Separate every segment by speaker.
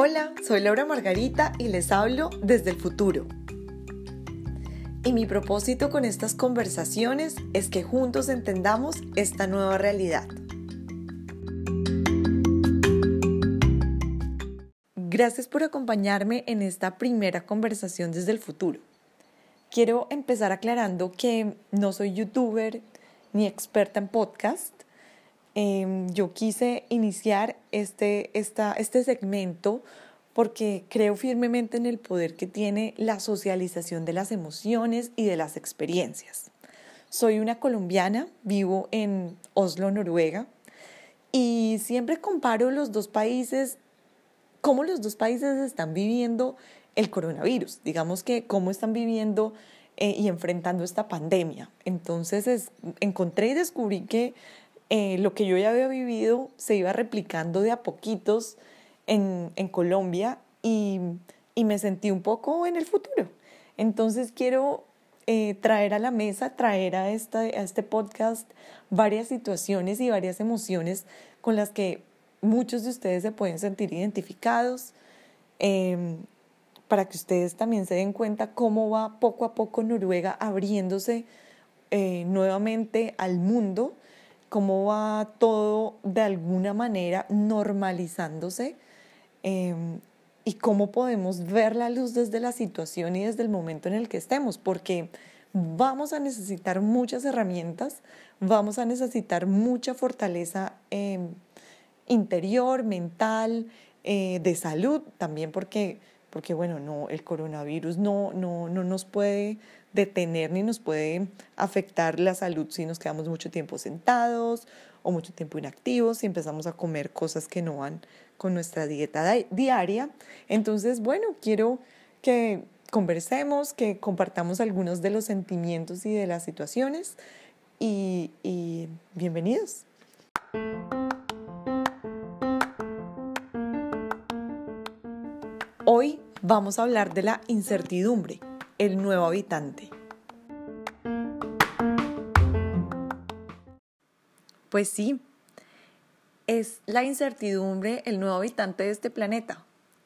Speaker 1: Hola, soy Laura Margarita y les hablo desde el futuro. Y mi propósito con estas conversaciones es que juntos entendamos esta nueva realidad. Gracias por acompañarme en esta primera conversación desde el futuro. Quiero empezar aclarando que no soy youtuber ni experta en podcast, Em, yo quise iniciar este, este segmento porque creo firmemente en el poder que tiene la socialización de las emociones y de las experiencias. Soy una colombiana, vivo en Oslo, Noruega, y siempre comparo los dos países, cómo los dos países están viviendo el coronavirus, digamos que cómo están viviendo eh, y enfrentando esta pandemia. Entonces encontré y descubrí que eh, lo que yo ya había vivido se iba replicando de a poquitos en, en Colombia y, y, me sentí un poco en el futuro. Entonces quiero eh, traer a la mesa, traer a, esta, a este podcast varias situaciones y varias emociones con las que muchos de ustedes se pueden sentir identificados, eh, para que ustedes también se den cuenta cómo va poco a poco Noruega abriéndose eh, nuevamente al mundo cómo va todo de alguna manera normalizándose em, y cómo podemos ver la luz desde la situación y desde el momento en el que estemos, porque vamos a necesitar muchas herramientas, vamos a necesitar mucha fortaleza em, interior, mental, eh, de salud, también porque, porque bueno, no, el coronavirus no, no, no nos puede detener ni nos puede afectar la salud si nos quedamos mucho tiempo sentados o mucho tiempo inactivos, si empezamos a comer cosas que no van con nuestra dieta diaria. Entonces, bueno, quiero que conversemos, que compartamos algunos de los sentimientos y de las situaciones y, y bienvenidos. Hoy vamos a hablar de la incertidumbre el nuevo habitante. Pues sí, es la incertidumbre el nuevo habitante de este planeta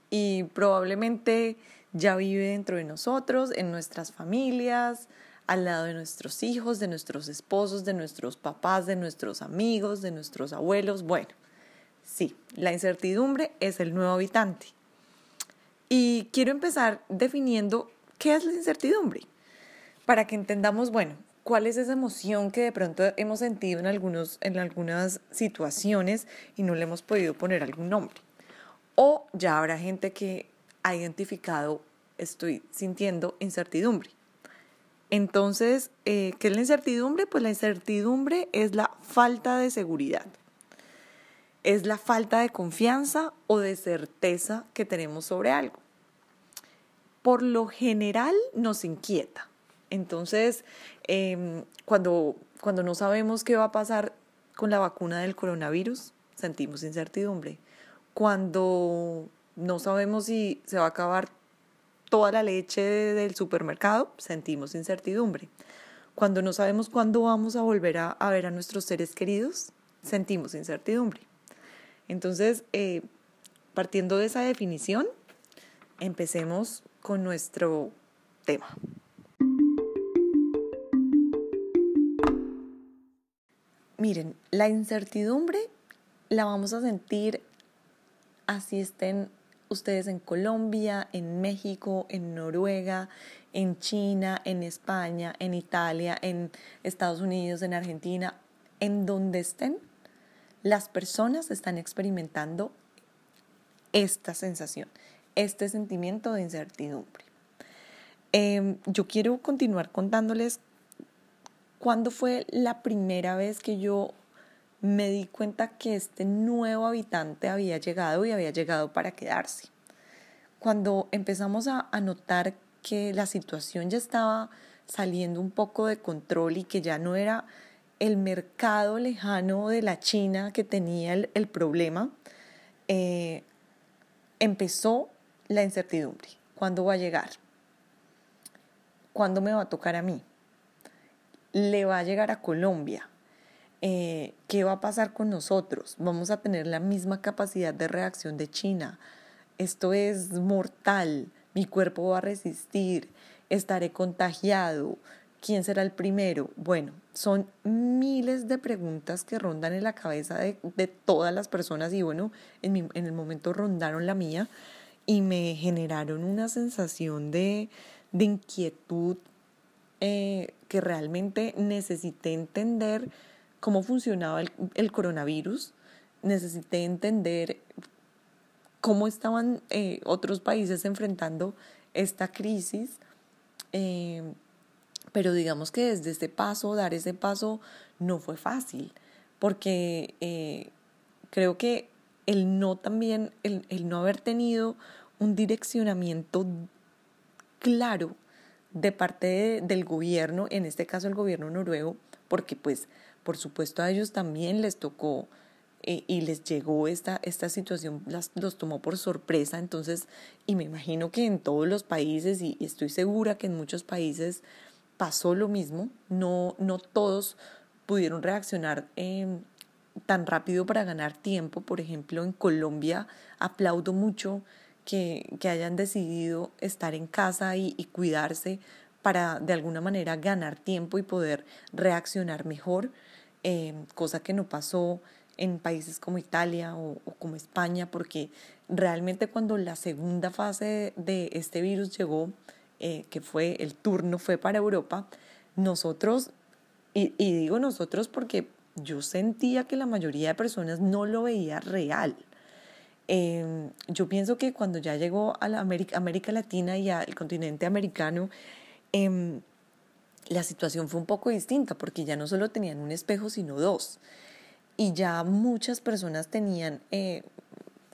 Speaker 1: y probablemente ya vive dentro de nosotros, en nuestras familias, al lado de nuestros hijos, de nuestros esposos, de nuestros papás, de nuestros amigos, de nuestros abuelos. Bueno, sí, la incertidumbre es el nuevo habitante. Y quiero empezar definiendo ¿Qué es la incertidumbre? Para que entendamos, bueno, cuál es esa emoción que de pronto hemos sentido en, algunos, en algunas situaciones y no le hemos podido poner algún nombre. O ya habrá gente que ha identificado, estoy sintiendo incertidumbre. Entonces, eh, ¿qué es la incertidumbre? Pues la incertidumbre es la falta de seguridad. Es la falta de confianza o de certeza que tenemos sobre algo por lo general nos inquieta. Entonces, em, cuando, cuando no sabemos qué va a pasar con la vacuna del coronavirus, sentimos incertidumbre. Cuando no sabemos si se va a acabar toda la leche del supermercado, sentimos incertidumbre. Cuando no sabemos cuándo vamos a volver a, ver a nuestros seres queridos, sentimos incertidumbre. Entonces, eh, partiendo de esa definición, empecemos con nuestro tema. Miren, la incertidumbre la vamos a sentir así estén ustedes en Colombia, en México, en Noruega, en China, en España, en Italia, en Estados Unidos, en Argentina, en donde estén, las personas están experimentando esta sensación este sentimiento de incertidumbre. Em, yo quiero continuar contándoles cuándo fue la primera vez que yo me di cuenta que este nuevo habitante había llegado y había llegado para quedarse. Cuando empezamos a, notar que la situación ya estaba saliendo un poco de control y que ya no era el mercado lejano de la China que tenía el, problema, eh, empezó la incertidumbre. ¿Cuándo va a llegar? ¿Cuándo me va a tocar a mí? ¿Le va a llegar a Colombia? Eh, ¿Qué va a pasar con nosotros? ¿Vamos a tener la misma capacidad de reacción de China? esto es mortal, mi cuerpo va a resistir, estaré contagiado, ¿quién será el primero? Bueno, son miles de preguntas que rondan en la cabeza de, todas las personas y bueno, en, en el momento rondaron la mía y me generaron una sensación de, de inquietud eh, que realmente necesité entender cómo funcionaba el, coronavirus, necesité entender cómo estaban eh, otros países enfrentando esta crisis. Eh, pero digamos que desde ese paso, dar ese paso, no fue fácil, porque creo que el no también, el, el no haber tenido un direccionamiento claro de parte del gobierno, en este caso el gobierno noruego, porque pues por supuesto a ellos también les tocó eh, y les llegó esta, esta situación, las, los tomó por sorpresa, entonces, y me imagino que en todos los países, y, estoy segura que en muchos países pasó lo mismo, no, no todos pudieron reaccionar em, tan rápido para ganar tiempo, por ejemplo, en Colombia aplaudo mucho que, que hayan decidido estar en casa y, y, cuidarse para de alguna manera ganar tiempo y poder reaccionar mejor, eh, cosa que no pasó en países como Italia o, como España, porque realmente cuando la segunda fase de este virus llegó, eh, que fue el turno fue para Europa, nosotros, y, y digo nosotros porque yo sentía que la mayoría de personas no lo veía real. Em, yo pienso que cuando ya llegó a la América, América Latina y al continente americano, em, la situación fue un poco distinta porque ya no solo tenían un espejo, sino dos. Y ya muchas personas tenían eh,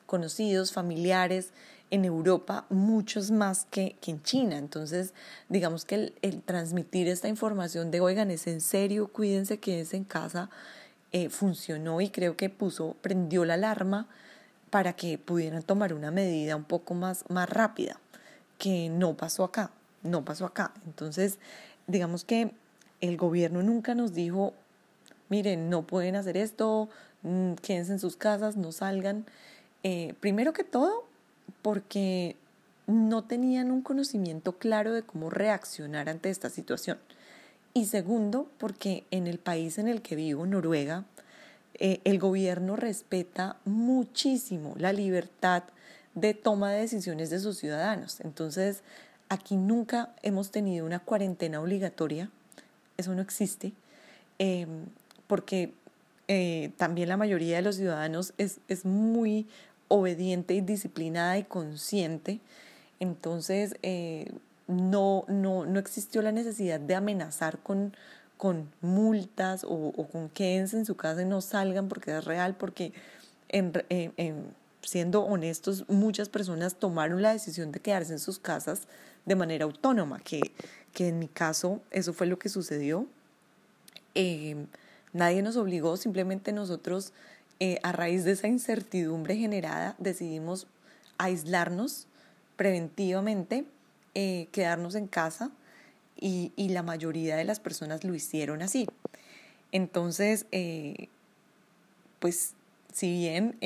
Speaker 1: conocidos, familiares en Europa, muchos más que, que, en China. Entonces, digamos que el, transmitir esta información de, oigan, es en serio, cuídense, quédense en casa, eh, funcionó y creo que puso, prendió la alarma para que pudieran tomar una medida un poco más, más rápida, que no pasó acá, no pasó acá. Entonces, digamos que el gobierno nunca nos dijo, miren, no pueden hacer esto, mm, quédense en sus casas, no salgan. Eh, primero que todo, porque no tenían un conocimiento claro de cómo reaccionar ante esta situación. Y segundo, porque en el país en el que vivo, Noruega, eh, el gobierno respeta muchísimo la libertad de toma de decisiones de sus ciudadanos. Entonces, aquí nunca hemos tenido una cuarentena obligatoria, eso no existe, em, porque eh, también la mayoría de los ciudadanos es, es muy obediente y disciplinada y consciente. Entonces, eh, no, no, no existió la necesidad de amenazar con con multas o, con quédense en su casa y no salgan porque es real, porque en, siendo honestos, muchas personas tomaron la decisión de quedarse en sus casas de manera autónoma, que, que en mi caso eso fue lo que sucedió. Eh, nadie nos obligó, simplemente nosotros eh, a raíz de esa incertidumbre generada decidimos aislarnos preventivamente, eh, quedarnos en casa y, y, la mayoría de las personas lo hicieron así. Entonces, eh, pues si bien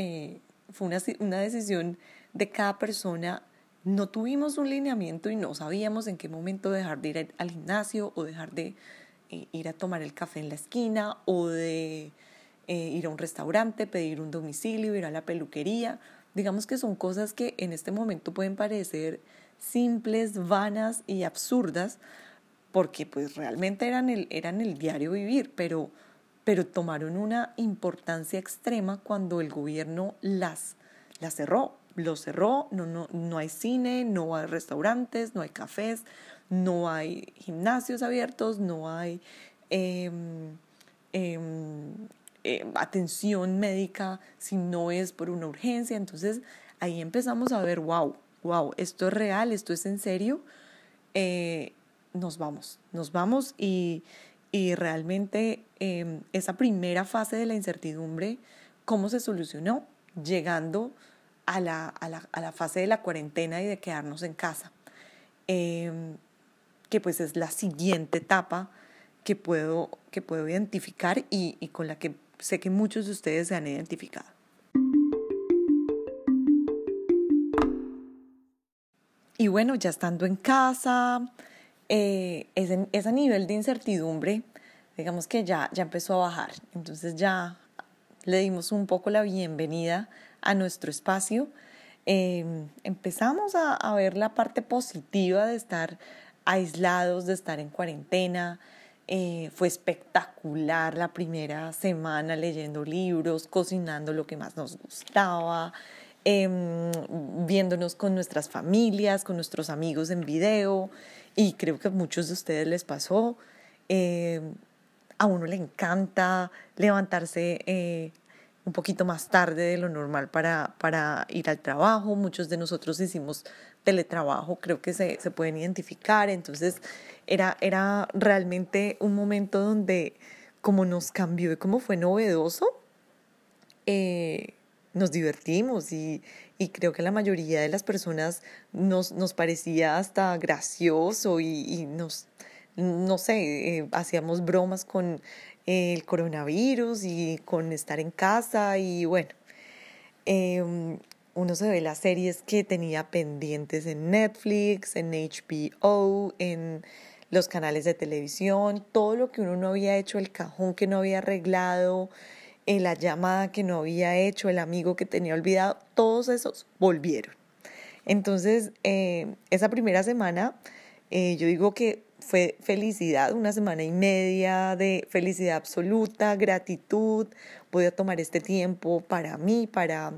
Speaker 1: fue una, una decisión de cada persona, no tuvimos un lineamiento y no sabíamos en qué momento dejar de ir al gimnasio o dejar de ir a tomar el café en la esquina o de ir a un restaurante, pedir un domicilio, ir a la peluquería. Digamos que son cosas que en este momento pueden parecer simples, vanas y absurdas, porque pues realmente eran el, eran el diario vivir, pero, pero tomaron una importancia extrema cuando el gobierno las, las cerró, lo cerró, no, no, no hay cine, no hay restaurantes, no hay cafés, no hay gimnasios abiertos, no hay em, em, em, atención médica si no es por una urgencia. Entonces ahí empezamos a ver, wow, wow, esto es real, esto es en serio. Eh, nos vamos, nos vamos y, y realmente em, esa primera fase de la incertidumbre, ¿cómo se solucionó? Llegando a la, a la, a la fase de la cuarentena y de quedarnos en casa, em, que pues es la siguiente etapa que puedo, que puedo identificar y, y con la que sé que muchos de ustedes se han identificado. y bueno, ya estando en casa, eh, ese, ese, nivel de incertidumbre, digamos que ya, ya empezó a bajar. Entonces ya le dimos un poco la bienvenida a nuestro espacio. Em, empezamos a ver la parte positiva de estar aislados, de estar en cuarentena, eh, fue espectacular la primera semana leyendo libros, cocinando lo que más nos gustaba, em, viéndonos con nuestras familias, con nuestros amigos en video y creo que a muchos de ustedes les pasó. Em, a uno le encanta levantarse eh, un poquito más tarde de lo normal para, para ir al trabajo. Muchos de nosotros hicimos teletrabajo, creo que se, se pueden identificar. Entonces era, era realmente un momento donde como nos cambió y como fue novedoso, eh, nos divertimos y, y, creo que la mayoría de las personas nos, nos parecía hasta gracioso y, y nos, no sé, eh, hacíamos bromas con el coronavirus y con estar en casa y bueno, em, uno se ve las series que tenía pendientes en Netflix, en HBO, en los canales de televisión, todo lo que uno no había hecho, el cajón que no había arreglado, eh, la llamada que no había hecho, el amigo que tenía olvidado, todos esos volvieron. Entonces, eh, esa primera semana, eh, yo digo que fue felicidad, una semana y media de felicidad absoluta, gratitud, voy a tomar este tiempo para mí, para,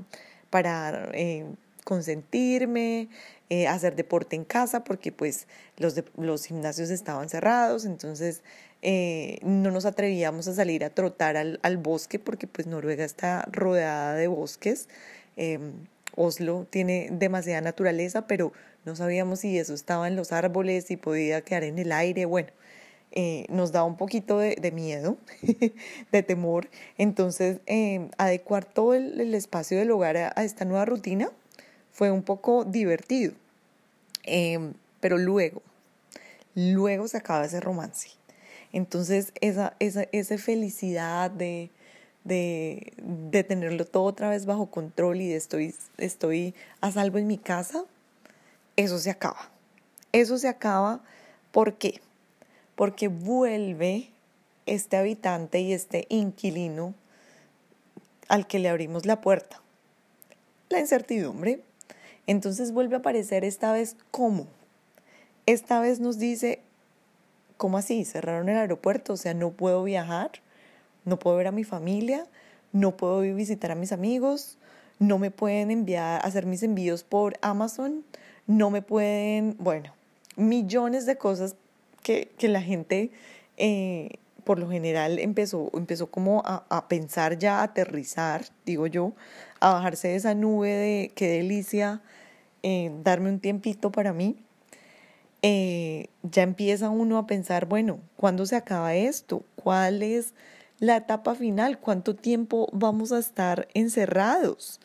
Speaker 1: para eh, consentirme, eh, hacer deporte en casa, porque pues los, los gimnasios estaban cerrados, entonces eh, no nos atrevíamos a salir a trotar al, al, bosque, porque pues Noruega está rodeada de bosques. Em, Oslo tiene demasiada naturaleza, pero no sabíamos si eso estaba en los árboles, si podía quedar en el aire, bueno, eh, nos da un poquito de, miedo, de temor. Entonces, eh, adecuar todo el, espacio del hogar a, esta nueva rutina fue un poco divertido. Em, pero luego, luego se acaba ese romance. Entonces, esa, esa, esa felicidad de, de, tenerlo todo otra vez bajo control y de estoy, estoy a salvo en mi casa, eso se acaba. Eso se acaba, ¿por qué? Porque vuelve este habitante y este inquilino al que le abrimos la puerta. La incertidumbre. Entonces vuelve a aparecer esta vez cómo. Esta vez nos dice, ¿cómo así? Cerraron el aeropuerto, o sea, no puedo viajar, no puedo ver a mi familia, no puedo visitar a mis amigos, no me pueden enviar, hacer mis envíos por Amazon, no me pueden, bueno, millones de cosas que, que la gente eh, por lo general empezó, empezó como a, a, pensar ya, a aterrizar, digo yo, a bajarse de esa nube de qué delicia, eh, darme un tiempito para mí. Eh, ya empieza uno a pensar, bueno, ¿cuándo se acaba esto? ¿Cuál es la etapa final? ¿Cuánto tiempo vamos a estar encerrados?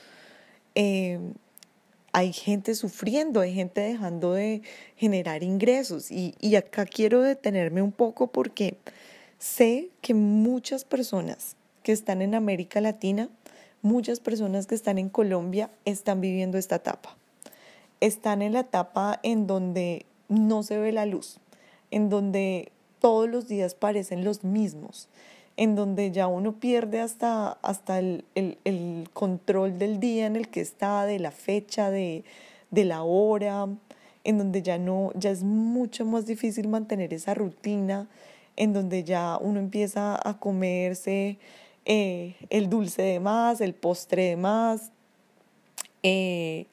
Speaker 1: Eh, hay gente sufriendo, hay gente dejando de generar ingresos. Y, y acá quiero detenerme un poco porque sé que muchas personas que están en América Latina, muchas personas que están en Colombia están viviendo esta etapa. Están en la etapa en donde no se ve la luz, en donde todos los días parecen los mismos, en donde ya uno pierde hasta, hasta el, el, el, control del día en el que está, de la fecha, de, de la hora, en donde ya no, ya es mucho más difícil mantener esa rutina, en donde ya uno empieza a comerse eh, el dulce de más, el postre de más, eh,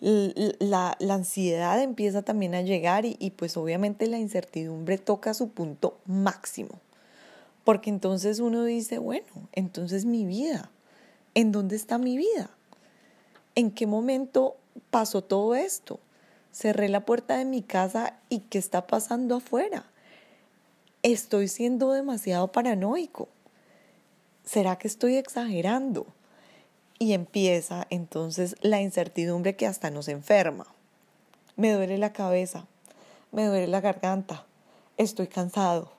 Speaker 1: la, la, ansiedad empieza también a llegar y, y pues obviamente la incertidumbre toca su punto máximo. Porque entonces uno dice, bueno, entonces mi vida, ¿en dónde está mi vida? ¿En qué momento pasó todo esto? Cerré la puerta de mi casa y ¿qué está pasando afuera? Estoy siendo demasiado paranoico. ¿Será que estoy exagerando? Y empieza entonces la incertidumbre que hasta nos enferma. Me duele la cabeza, me duele la garganta, estoy cansado,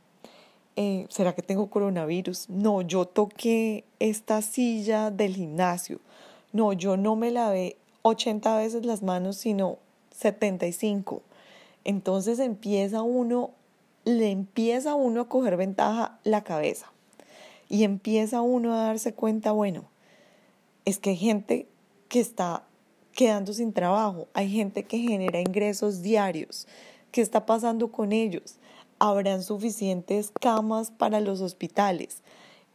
Speaker 1: eh, ¿será que tengo coronavirus? No, yo toqué esta silla del gimnasio. No, yo no me lavé 80 veces las manos, sino 75. Entonces empieza uno, le empieza uno a coger ventaja la cabeza y empieza uno a darse cuenta, bueno, es que hay gente que está quedando sin trabajo, hay gente que genera ingresos diarios, ¿qué está pasando con ellos? ¿Habrán suficientes camas para los hospitales?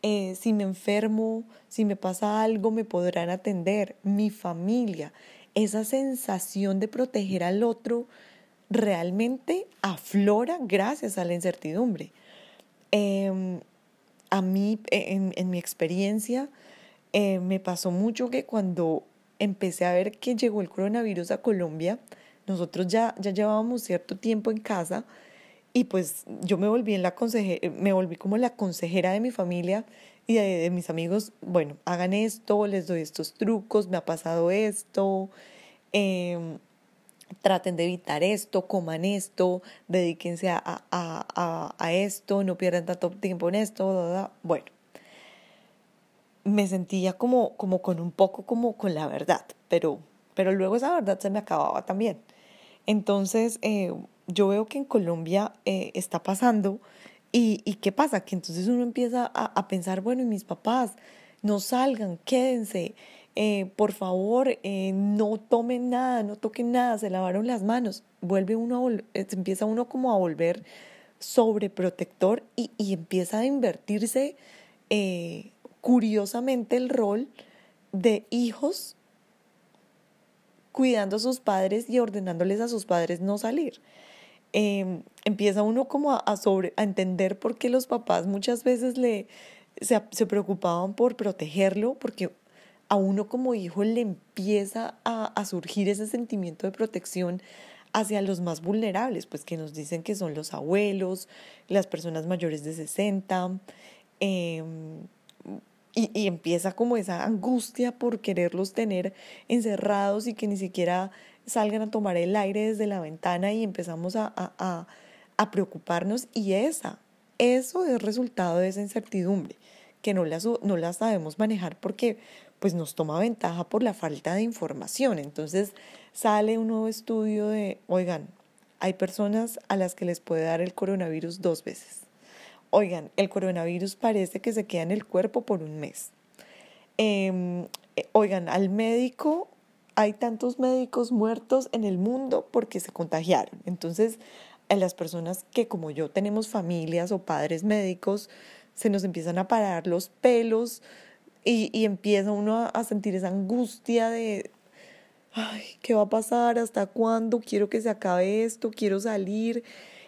Speaker 1: Eh, si me enfermo, si me pasa algo, me podrán atender, mi familia. Esa sensación de proteger al otro realmente aflora gracias a la incertidumbre. Em, a mí, en, mi experiencia, eh, me pasó mucho que cuando empecé a ver que llegó el coronavirus a Colombia, nosotros ya, ya llevábamos cierto tiempo en casa y pues yo me volví, en la me volví como la consejera de mi familia y de, mis amigos, bueno, hagan esto, les doy estos trucos, me ha pasado esto, em, traten de evitar esto, coman esto, dedíquense a, a, a, a esto, no pierdan tanto tiempo en esto, bueno. Me sentía como, como con un poco como con la verdad, pero, pero luego esa verdad se me acababa también. Entonces, eh, yo veo que en Colombia eh, está pasando y, y, ¿qué pasa? Que entonces uno empieza a, a, pensar, bueno, y mis papás, no salgan, quédense, eh, por favor, eh, no tomen nada, no toquen nada, se lavaron las manos. Vuelve uno, a empieza uno como a volver sobreprotector y, y empieza a invertirse curiosamente el rol de hijos cuidando a sus padres y ordenándoles a sus padres no salir. Em, empieza uno como a, sobre, a entender por qué los papás muchas veces le, se, se, preocupaban por protegerlo, porque a uno como hijo le empieza a, a, surgir ese sentimiento de protección hacia los más vulnerables, pues que nos dicen que son los abuelos, las personas mayores de 60, eh, y, y, empieza como esa angustia por quererlos tener encerrados y que ni siquiera salgan a tomar el aire desde la ventana y empezamos a, a, a, preocuparnos y esa, eso es resultado de esa incertidumbre que no la, no la sabemos manejar porque pues nos toma ventaja por la falta de información. Entonces sale un nuevo estudio de, oigan, hay personas a las que les puede dar el coronavirus dos veces. Oigan, el coronavirus parece que se queda en el cuerpo por un mes. Em, eh, oigan, al médico hay tantos médicos muertos en el mundo porque se contagiaron. Entonces, a las personas que como yo tenemos familias o padres médicos, se nos empiezan a parar los pelos y, y empieza uno a, sentir esa angustia de, ay, ¿qué va a pasar? ¿Hasta cuándo? Quiero que se acabe esto, quiero salir.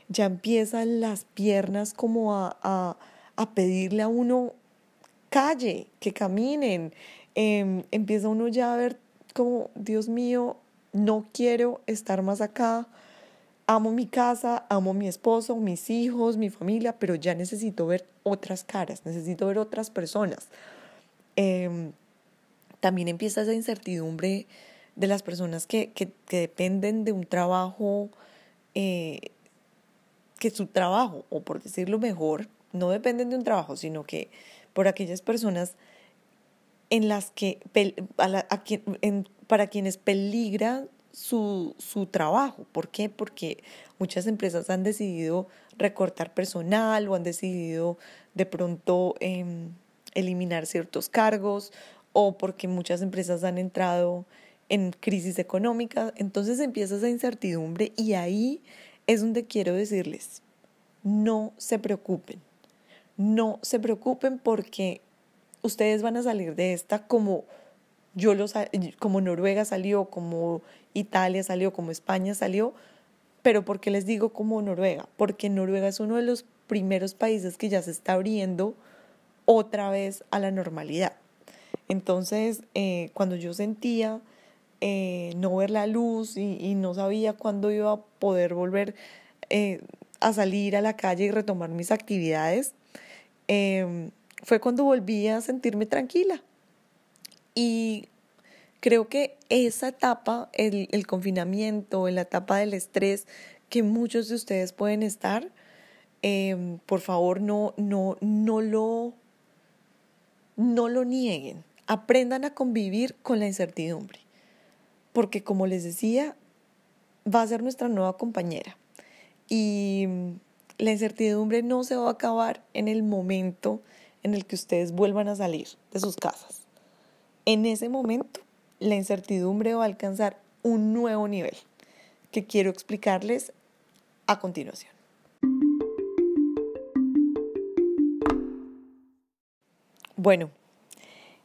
Speaker 1: Ya empiezan las piernas como a, a, a pedirle a uno, calle, que caminen. Eh, empieza uno ya a ver como, Dios mío, no quiero estar más acá, amo mi casa, amo mi esposo, mis hijos, mi familia, pero ya necesito ver otras caras, necesito ver otras personas. Em, también empieza esa incertidumbre de las personas que, que, dependen de un trabajo, eh, que su trabajo, o por decirlo mejor, no dependen de un trabajo, sino que por aquellas personas en las que, para quienes peligra su, su trabajo. ¿Por qué? Porque muchas empresas han decidido recortar personal o han decidido de pronto em, eliminar ciertos cargos o porque muchas empresas han entrado en crisis económica. Entonces empieza esa incertidumbre y ahí es donde quiero decirles, no se preocupen, no se preocupen porque ustedes van a salir de esta como yo como Noruega salió, como Italia salió, como España salió, pero ¿por qué les digo como Noruega? Porque Noruega es uno de los primeros países que ya se está abriendo otra vez a la normalidad. Entonces, eh, cuando yo sentía eh, no ver la luz y, no sabía cuándo iba a poder volver eh, a salir a la calle y retomar mis actividades, em, fue cuando volví a sentirme tranquila. Y creo que esa etapa, el, confinamiento, la etapa del estrés que muchos de ustedes pueden estar, em, por favor no, no, no, lo, no lo nieguen. Aprendan a convivir con la incertidumbre. Porque como les decía, va a ser nuestra nueva compañera. Y la incertidumbre no se va a acabar en el momento en el que ustedes vuelvan a salir de sus casas. En ese momento, la incertidumbre va a alcanzar un nuevo nivel que quiero explicarles a continuación. Bueno,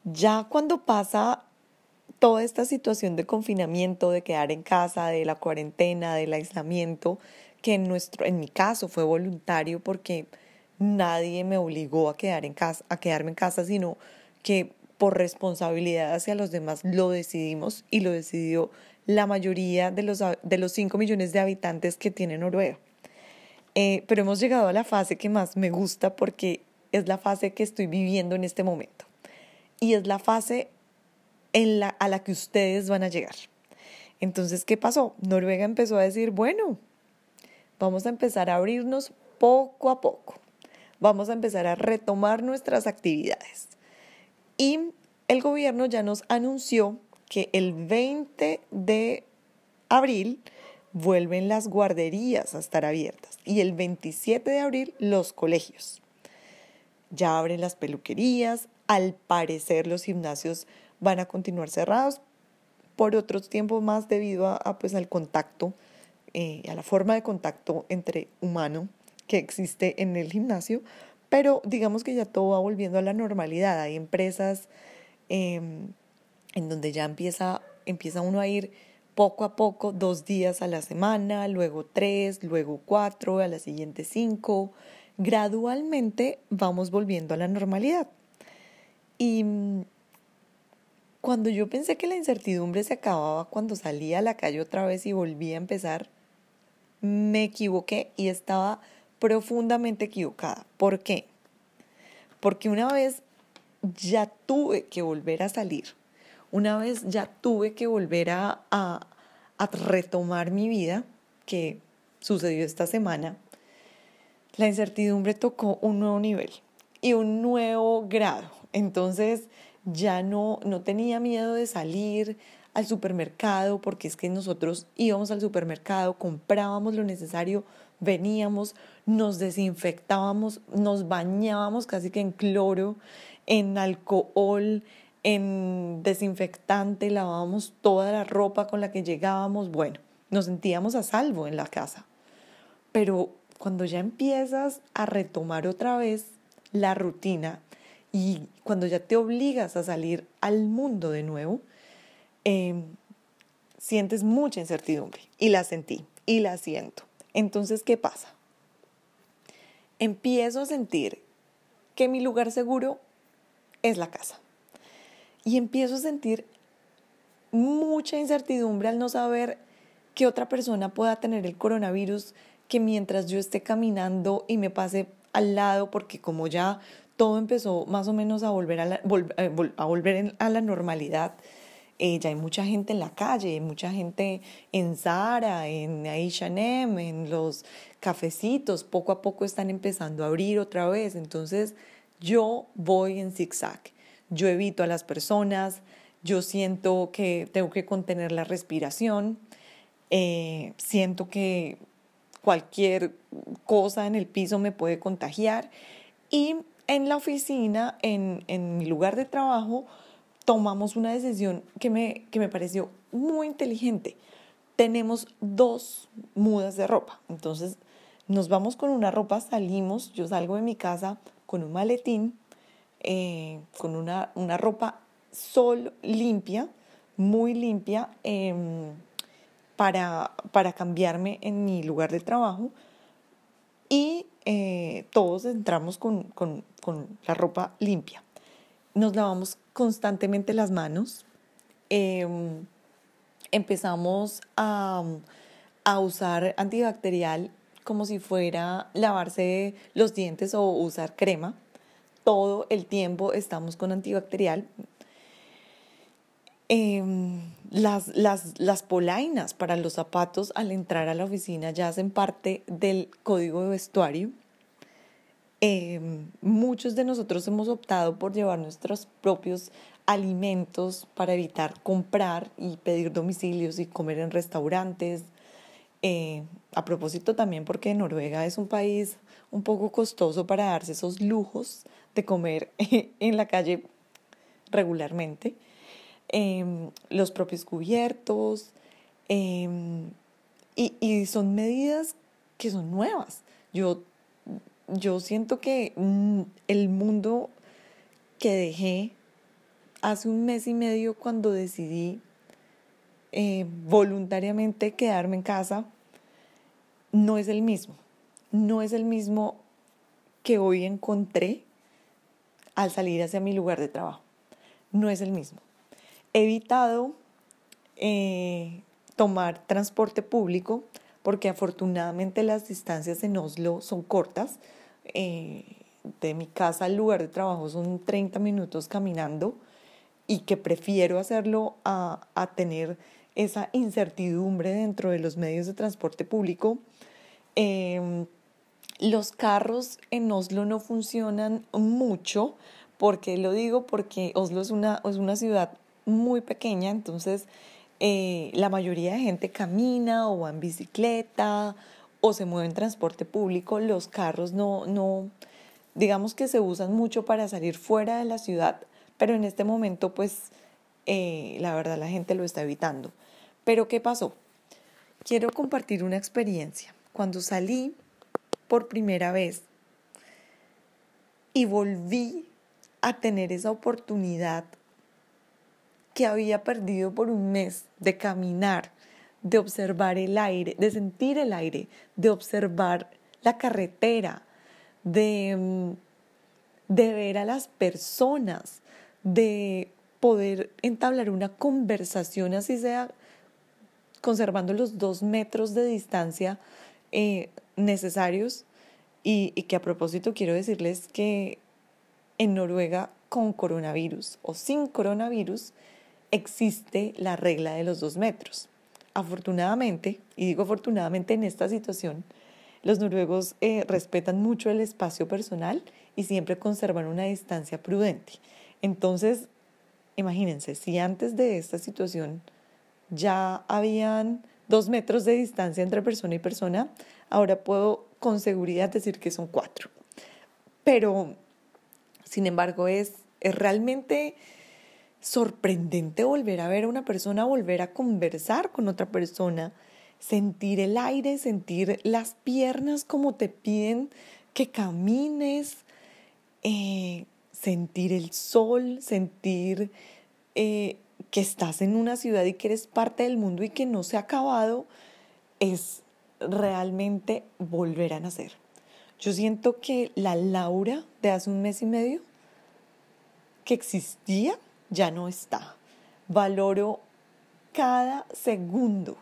Speaker 1: ya cuando pasa toda esta situación de confinamiento, de quedar en casa, de la cuarentena, del aislamiento, que en nuestro, en mi caso fue voluntario porque nadie me obligó a quedar en casa, a quedarme en casa, sino que por responsabilidad hacia los demás lo decidimos y lo decidió la mayoría de los, de los 5 millones de habitantes que tiene Noruega. Eh, pero hemos llegado a la fase que más me gusta porque es la fase que estoy viviendo en este momento. Y es la fase a la que ustedes van a llegar. Entonces, ¿qué pasó? Noruega empezó a decir, bueno, vamos a empezar a abrirnos poco a poco. Vamos a empezar a retomar nuestras actividades. Y el gobierno ya nos anunció que el 20 de abril vuelven las guarderías a estar abiertas y el 27 de abril los colegios. Ya abren las peluquerías, al parecer los gimnasios van a continuar cerrados por otros tiempos más debido a, pues, al contacto, eh, a la forma de contacto entre humano que existe en el gimnasio, pero digamos que ya todo va volviendo a la normalidad. Hay empresas em, en donde ya empieza, empieza uno a ir poco a poco, dos días a la semana, luego tres, luego cuatro, a la siguiente cinco. Gradualmente vamos volviendo a la normalidad. Y mm, cuando yo pensé que la incertidumbre se acababa cuando salía a la calle otra vez y volvía a empezar, me equivoqué y estaba profundamente equivocada. ¿Por qué? Porque una vez ya tuve que volver a salir, una vez ya tuve que volver a, retomar mi vida, que sucedió esta semana, la incertidumbre tocó un nuevo nivel y un nuevo grado. Entonces ya no, no tenía miedo de salir al supermercado porque es que nosotros íbamos al supermercado, comprábamos lo necesario, veníamos, nos desinfectábamos, nos bañábamos casi que en cloro, en alcohol, en desinfectante, lavábamos toda la ropa con la que llegábamos, bueno, nos sentíamos a salvo en la casa. Pero cuando ya empiezas a retomar otra vez la rutina y cuando ya te obligas a salir al mundo de nuevo, em, sientes mucha incertidumbre y la sentí y la siento. Entonces, ¿qué pasa? Empiezo a sentir que mi lugar seguro es la casa. Y empiezo a sentir mucha incertidumbre al no saber que otra persona pueda tener el coronavirus, que mientras yo esté caminando y me pase al lado, porque como ya todo empezó más o menos a volver a, eh, a volver a la normalidad, eh, ya hay mucha gente en la calle, mucha gente en Zara, en H&M, en los cafecitos, poco a poco están empezando a abrir otra vez, entonces yo voy en zigzag, yo evito a las personas, yo siento que tengo que contener la respiración, eh, siento que cualquier cosa en el piso me puede contagiar y en la oficina, en, en mi lugar de trabajo, tomamos una decisión que me, que me pareció muy inteligente. Tenemos dos mudas de ropa. Entonces, nos vamos con una ropa, salimos, yo salgo de mi casa con un maletín, eh, con una, una ropa sol limpia, muy limpia, em, para, para cambiarme en mi lugar de trabajo. Y eh, todos entramos con, con, con, la ropa limpia. Nos lavamos constantemente las manos. Em, empezamos a, a usar antibacterial como si fuera lavarse los dientes o usar crema. Todo el tiempo estamos con antibacterial. Eh, las, las, las, polainas para los zapatos al entrar a la oficina ya hacen parte del código de vestuario. Eh, muchos de nosotros hemos optado por llevar nuestros propios alimentos para evitar comprar y pedir domicilios y comer en restaurantes. Eh, a propósito también porque Noruega es un país un poco costoso para darse esos lujos de comer en la calle regularmente. Em, los propios cubiertos, em, y, y, son medidas que son nuevas. Yo, yo siento que mm, el mundo que dejé hace un mes y medio cuando decidí eh, voluntariamente quedarme en casa, no es el mismo. No es el mismo que hoy encontré al salir hacia mi lugar de trabajo. No es el mismo. He evitado eh, tomar transporte público porque afortunadamente las distancias en Oslo son cortas. Eh, de mi casa al lugar de trabajo son 30 minutos caminando y que prefiero hacerlo a, a tener esa incertidumbre dentro de los medios de transporte público. Em, los carros en Oslo no funcionan mucho. ¿Por qué lo digo? Porque Oslo es una, es una ciudad muy pequeña, entonces eh, la mayoría de gente camina o va en bicicleta o se mueve en transporte público. Los carros no, no, digamos que se usan mucho para salir fuera de la ciudad, pero en este momento pues eh, la verdad la gente lo está evitando. Pero ¿qué pasó? Quiero compartir una experiencia. Cuando salí por primera vez y volví a tener esa oportunidad que había perdido por un mes de caminar, de observar el aire, de sentir el aire, de observar la carretera, de, mm, de ver a las personas, de poder entablar una conversación, así sea conservando los dos metros de distancia eh, necesarios y, y que a propósito quiero decirles que en Noruega con coronavirus o sin coronavirus existe la regla de los dos metros. Afortunadamente, y digo afortunadamente en esta situación, los noruegos eh, respetan mucho el espacio personal y siempre conservan una distancia prudente. Entonces, imagínense, si antes de esta situación ya habían dos metros de distancia entre persona y persona, ahora puedo con seguridad decir que son cuatro. Pero, sin embargo, es, es realmente sorprendente volver a ver a una persona, volver a conversar con otra persona, sentir el aire, sentir las piernas como te piden que camines, eh, sentir el sol, sentir eh, que estás en una ciudad y que eres parte del mundo y que no se ha acabado, es realmente volver a nacer. Yo siento que la Laura de hace un mes y medio que existía ya no está. Valoro cada segundo,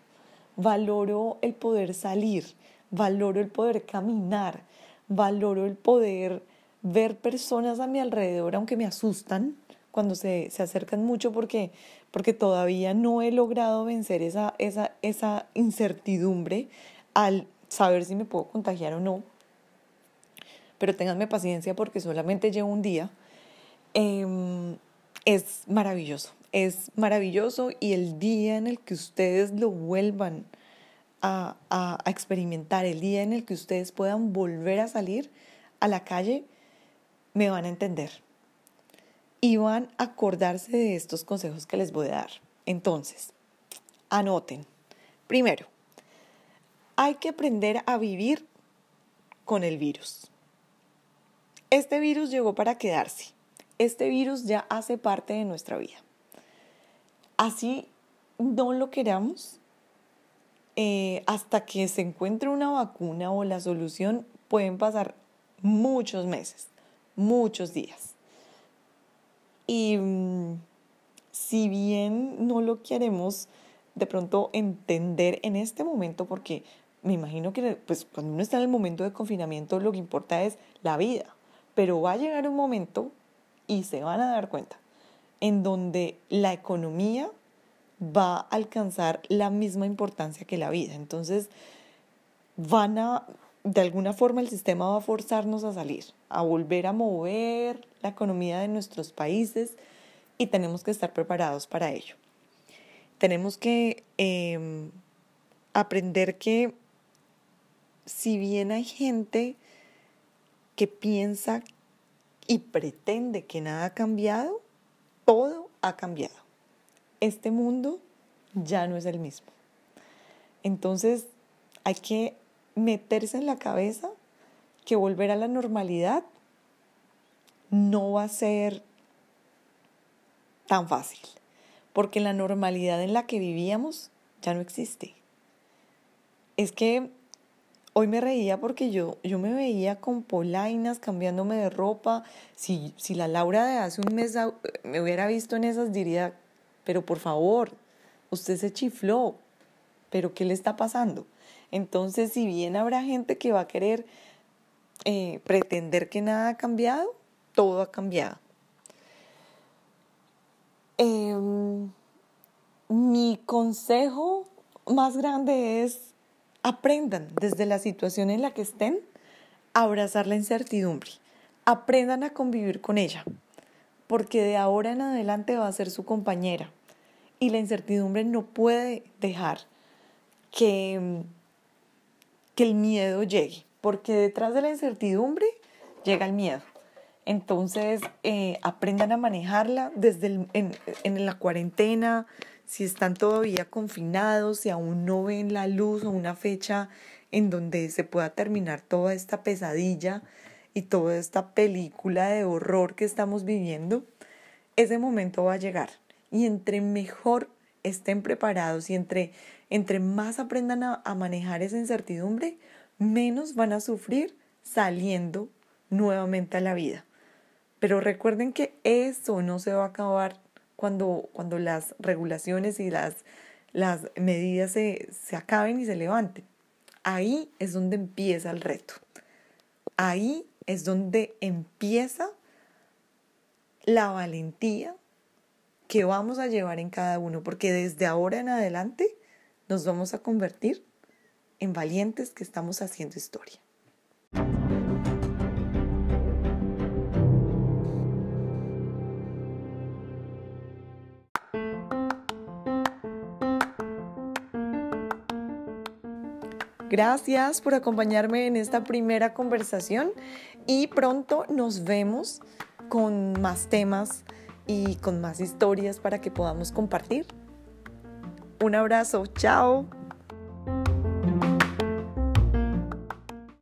Speaker 1: valoro el poder salir, valoro el poder caminar, valoro el poder ver personas a mi alrededor, aunque me asustan, cuando se, se acercan mucho porque, porque todavía no he logrado vencer esa, esa, esa incertidumbre al saber si me puedo contagiar o no. Pero ténganme paciencia porque solamente llevo un día. Em, es maravilloso, es maravilloso y el día en el que ustedes lo vuelvan a, a, experimentar, el día en el que ustedes puedan volver a salir a la calle, me van a entender y van a acordarse de estos consejos que les voy a dar. Entonces, anoten. Primero, hay que aprender a vivir con el virus. Este virus llegó para quedarse. Este virus ya hace parte de nuestra vida. Así no lo queramos, eh, hasta que se encuentre una vacuna o la solución, pueden pasar muchos meses, muchos días. Y mm, si bien no lo queremos de pronto entender en este momento, porque me imagino que pues, cuando uno está en el momento de confinamiento lo que importa es la vida, pero va a llegar un momento y se van a dar cuenta en donde la economía va a alcanzar la misma importancia que la vida. Entonces, van a, de alguna forma el sistema va a forzarnos a salir, a volver a mover la economía de nuestros países y tenemos que estar preparados para ello. Tenemos que em, Aprender que si bien hay gente que piensa y pretende que nada ha cambiado, todo ha cambiado. Este mundo ya no es el mismo. Entonces hay que meterse en la cabeza que volver a la normalidad no va a ser tan fácil, porque la normalidad en la que vivíamos ya no existe. Es que hoy me reía porque yo, yo me veía con polainas, cambiándome de ropa. Si, si la Laura de hace un mes me hubiera visto en esas, diría, pero por favor, usted se chifló, pero ¿qué le está pasando? Entonces, si bien habrá gente que va a querer eh, pretender que nada ha cambiado, todo ha cambiado. Em, mi consejo más grande es aprendan desde la situación en la que estén a abrazar la incertidumbre. Aprendan a convivir con ella, porque de ahora en adelante va a ser su compañera. Y la incertidumbre no puede dejar que que el miedo llegue, porque detrás de la incertidumbre llega el miedo. Entonces, eh, aprendan a manejarla desde en, en la cuarentena, si están todavía confinados, si aún no ven la luz o una fecha en donde se pueda terminar toda esta pesadilla y toda esta película de horror que estamos viviendo, ese momento va a llegar. Y entre mejor estén preparados y entre, entre más aprendan a, a manejar esa incertidumbre, menos van a sufrir saliendo nuevamente a la vida. Pero recuerden que eso no se va a acabar cuando, cuando las regulaciones y las, las medidas se, se acaben y se levanten. Ahí es donde empieza el reto. Ahí es donde empieza la valentía que vamos a llevar en cada uno, porque desde ahora en adelante nos vamos a convertir en valientes que estamos haciendo historia. Gracias por acompañarme en esta primera conversación y pronto nos vemos con más temas y con más historias para que podamos compartir. Un abrazo, chao.